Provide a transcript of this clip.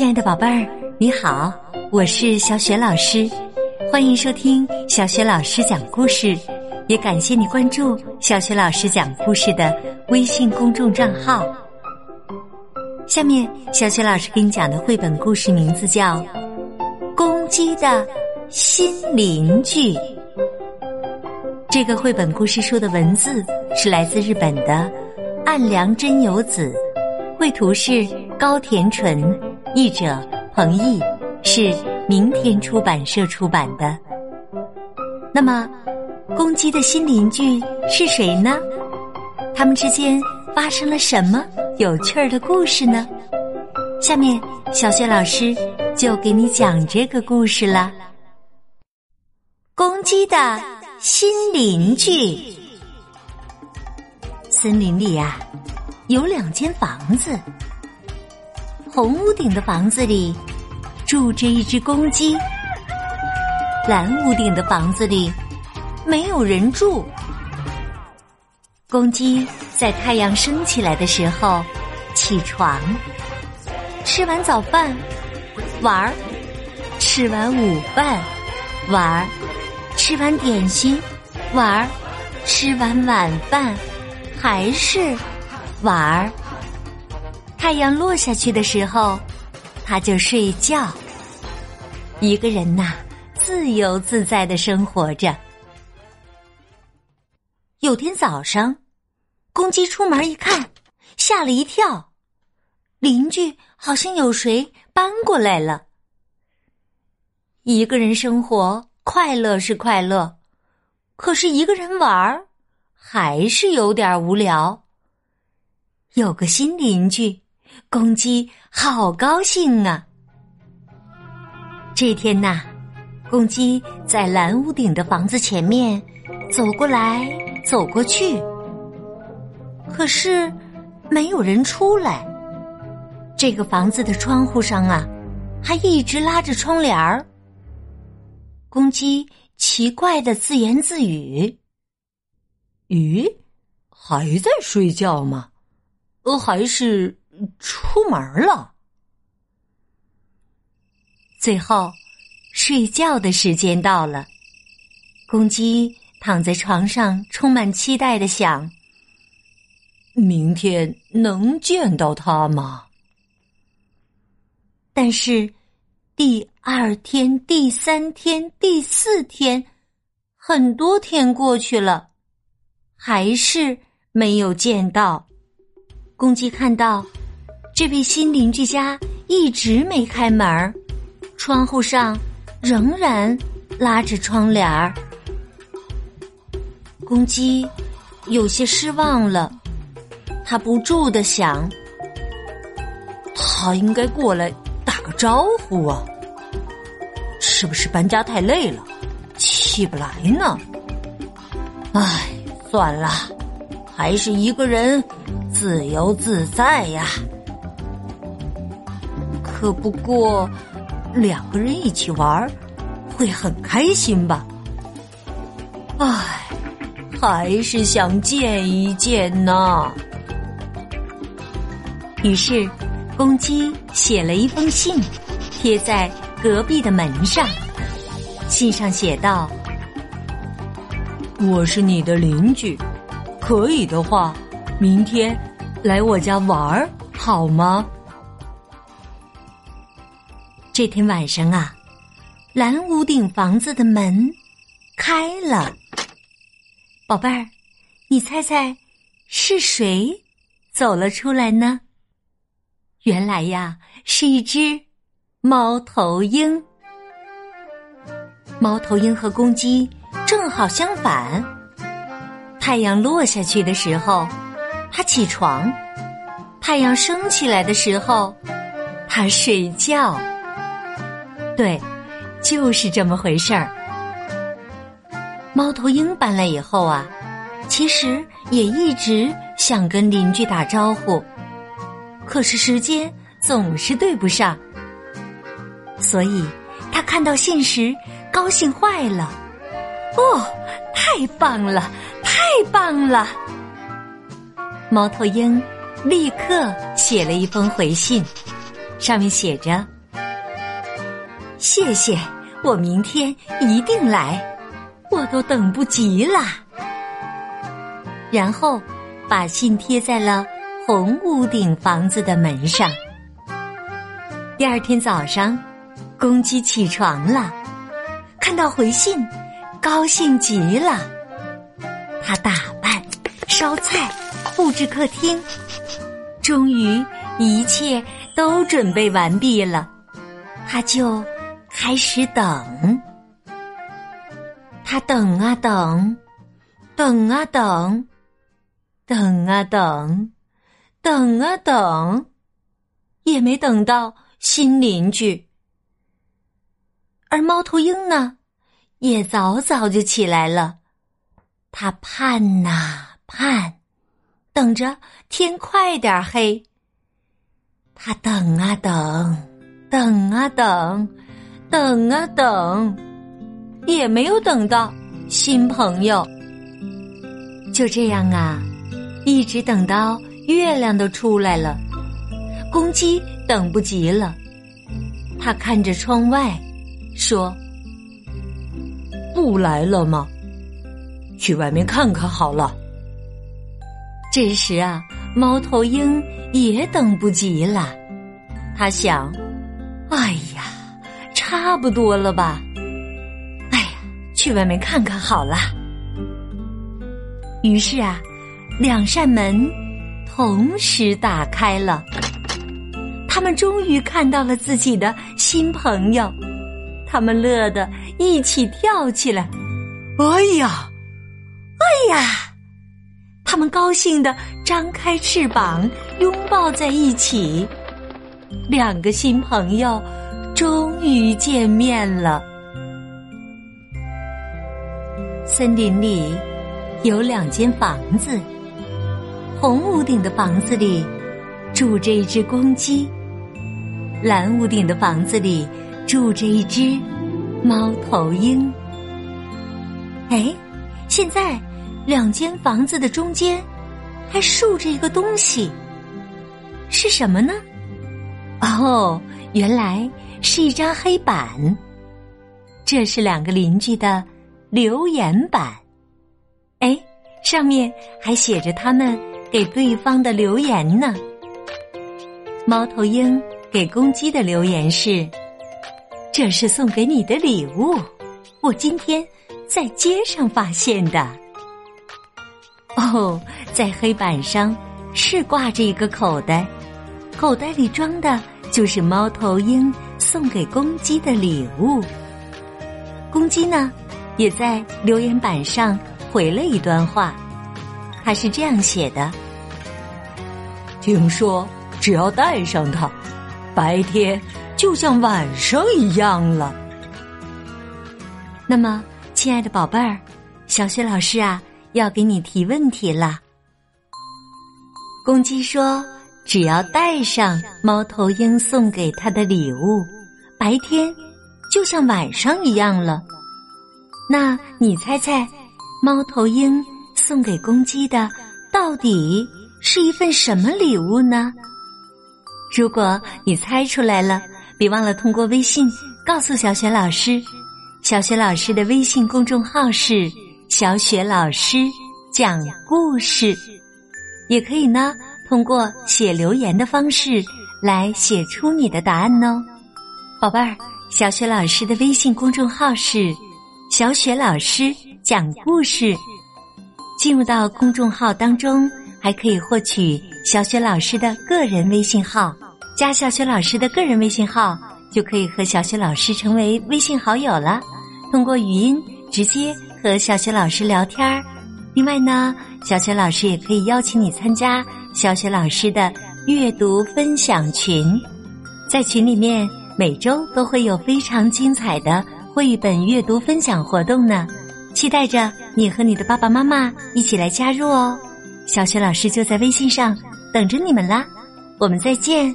亲爱的宝贝儿，你好，我是小雪老师，欢迎收听小雪老师讲故事，也感谢你关注小雪老师讲故事的微信公众账号。下面，小雪老师给你讲的绘本故事名字叫《公鸡的新邻居》。这个绘本故事书的文字是来自日本的岸良真由子，绘图是高田纯。译者彭毅是明天出版社出版的。那么，公鸡的新邻居是谁呢？他们之间发生了什么有趣儿的故事呢？下面，小雪老师就给你讲这个故事了。公鸡的新邻居。森林里呀，有两间房子。红屋顶的房子里住着一只公鸡，蓝屋顶的房子里没有人住。公鸡在太阳升起来的时候起床，吃完早饭玩儿，吃完午饭玩儿，吃完点心玩儿，吃完晚饭还是玩儿。太阳落下去的时候，他就睡觉。一个人呐，自由自在的生活着。有天早上，公鸡出门一看，吓了一跳，邻居好像有谁搬过来了。一个人生活快乐是快乐，可是一个人玩儿还是有点无聊。有个新邻居。公鸡好高兴啊！这天呐，公鸡在蓝屋顶的房子前面走过来走过去，可是没有人出来。这个房子的窗户上啊，还一直拉着窗帘儿。公鸡奇怪的自言自语：“咦，还在睡觉吗？呃，还是？”出门了。最后，睡觉的时间到了。公鸡躺在床上，充满期待的想：明天能见到他吗？但是，第二天、第三天、第四天，很多天过去了，还是没有见到。公鸡看到。这位新邻居家一直没开门儿，窗户上仍然拉着窗帘儿。公鸡有些失望了，他不住的想：他应该过来打个招呼啊！是不是搬家太累了，起不来呢？唉，算了，还是一个人自由自在呀。可不过，两个人一起玩会很开心吧？唉，还是想见一见呢。于是，公鸡写了一封信，贴在隔壁的门上。信上写道：“我是你的邻居，可以的话，明天来我家玩儿好吗？”这天晚上啊，蓝屋顶房子的门开了。宝贝儿，你猜猜是谁走了出来呢？原来呀，是一只猫头鹰。猫头鹰和公鸡正好相反。太阳落下去的时候，它起床；太阳升起来的时候，它睡觉。对，就是这么回事儿。猫头鹰搬来以后啊，其实也一直想跟邻居打招呼，可是时间总是对不上，所以他看到信时高兴坏了。哦，太棒了，太棒了！猫头鹰立刻写了一封回信，上面写着：“谢谢，我明天一定来，我都等不及了。”然后把信贴在了红屋顶房子的门上。第二天早上，公鸡起床了，看到回信，高兴极了。他打扮、烧菜、布置客厅，终于一切都准备完毕了，他就开始等。他等啊等，等啊等，等啊等，等啊等，也没等到。新邻居，而猫头鹰呢，也早早就起来了。他盼呐盼，等着天快点黑。他等啊等，等啊等，等啊等，也没有等到新朋友。就这样啊，一直等到月亮都出来了，公鸡。等不及了，他看着窗外，说：“不来了吗？去外面看看好了。”这时啊，猫头鹰也等不及了，他想：“哎呀，差不多了吧？哎呀，去外面看看好了。”于是啊，两扇门同时打开了。他们终于看到了自己的新朋友，他们乐得一起跳起来。哎呀，哎呀！他们高兴的张开翅膀，拥抱在一起。两个新朋友终于见面了。森林里有两间房子，红屋顶的房子里住着一只公鸡。蓝屋顶的房子里住着一只猫头鹰。哎，现在两间房子的中间还竖着一个东西，是什么呢？哦，原来是一张黑板。这是两个邻居的留言板。哎，上面还写着他们给对方的留言呢。猫头鹰。给公鸡的留言是：“这是送给你的礼物，我今天在街上发现的。”哦，在黑板上是挂着一个口袋，口袋里装的就是猫头鹰送给公鸡的礼物。公鸡呢，也在留言板上回了一段话，他是这样写的：“听说只要带上它。”白天就像晚上一样了。那么，亲爱的宝贝儿，小雪老师啊，要给你提问题了。公鸡说：“只要带上猫头鹰送给他的礼物，白天就像晚上一样了。”那你猜猜，猫头鹰送给公鸡的到底是一份什么礼物呢？如果你猜出来了，别忘了通过微信告诉小雪老师。小雪老师的微信公众号是“小雪老师讲故事”，也可以呢通过写留言的方式来写出你的答案哦，宝贝儿。小雪老师的微信公众号是“小雪老师讲故事”，进入到公众号当中。还可以获取小雪老师的个人微信号，加小雪老师的个人微信号，就可以和小雪老师成为微信好友了。通过语音直接和小雪老师聊天儿。另外呢，小雪老师也可以邀请你参加小雪老师的阅读分享群，在群里面每周都会有非常精彩的绘本阅读分享活动呢，期待着你和你的爸爸妈妈一起来加入哦。小雪老师就在微信上等着你们啦，我们再见。